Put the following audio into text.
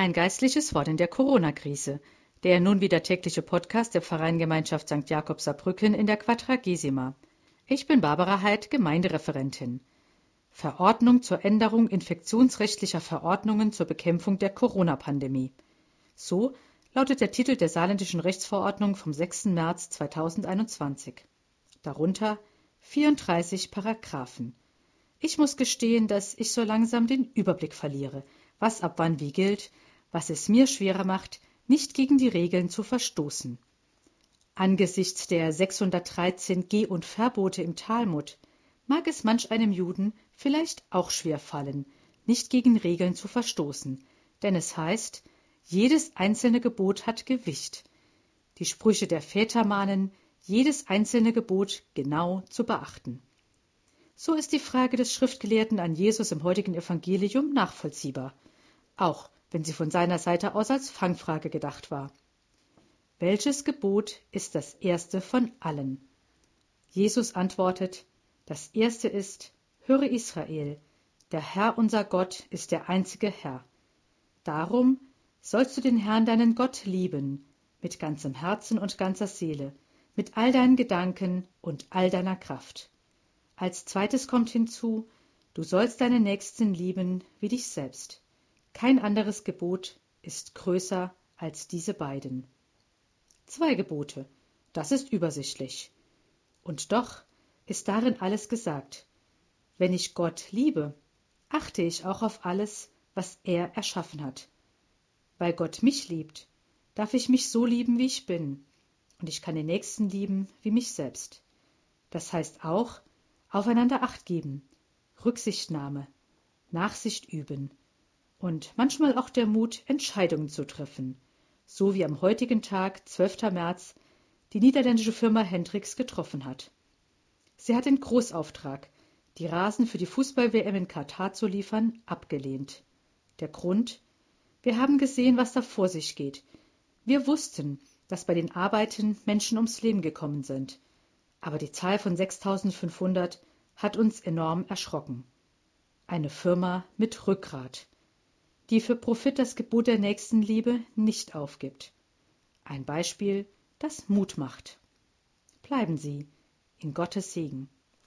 Ein geistliches Wort in der Corona-Krise. Der nun wieder tägliche Podcast der Pfarreingemeinschaft St. Jakob Saarbrücken in der Quadragesima. Ich bin Barbara Heid, Gemeindereferentin. Verordnung zur Änderung infektionsrechtlicher Verordnungen zur Bekämpfung der Corona-Pandemie. So lautet der Titel der saarländischen Rechtsverordnung vom 6. März 2021. Darunter 34 Paragraphen. Ich muss gestehen, dass ich so langsam den Überblick verliere – was ab wann wie gilt, was es mir schwerer macht, nicht gegen die Regeln zu verstoßen. Angesichts der 613 Geh- und Verbote im Talmud mag es manch einem Juden vielleicht auch schwer fallen, nicht gegen Regeln zu verstoßen, denn es heißt, jedes einzelne Gebot hat Gewicht. Die Sprüche der Väter mahnen, jedes einzelne Gebot genau zu beachten. So ist die Frage des Schriftgelehrten an Jesus im heutigen Evangelium nachvollziehbar auch wenn sie von seiner Seite aus als Fangfrage gedacht war. Welches Gebot ist das erste von allen? Jesus antwortet, das erste ist, höre Israel, der Herr unser Gott ist der einzige Herr. Darum sollst du den Herrn deinen Gott lieben, mit ganzem Herzen und ganzer Seele, mit all deinen Gedanken und all deiner Kraft. Als zweites kommt hinzu, du sollst deinen Nächsten lieben wie dich selbst. Kein anderes Gebot ist größer als diese beiden. Zwei Gebote, das ist übersichtlich. Und doch ist darin alles gesagt. Wenn ich Gott liebe, achte ich auch auf alles, was er erschaffen hat. Weil Gott mich liebt, darf ich mich so lieben, wie ich bin, und ich kann den Nächsten lieben wie mich selbst. Das heißt auch aufeinander acht geben, Rücksichtnahme, Nachsicht üben, und manchmal auch der Mut, Entscheidungen zu treffen, so wie am heutigen Tag, 12. März, die niederländische Firma Hendrix getroffen hat. Sie hat den Großauftrag, die Rasen für die Fußball-WM in Katar zu liefern, abgelehnt. Der Grund? Wir haben gesehen, was da vor sich geht. Wir wussten, dass bei den Arbeiten Menschen ums Leben gekommen sind. Aber die Zahl von 6500 hat uns enorm erschrocken. Eine Firma mit Rückgrat die für Profit das Gebot der Nächstenliebe nicht aufgibt. Ein Beispiel, das Mut macht. Bleiben Sie in Gottes Segen.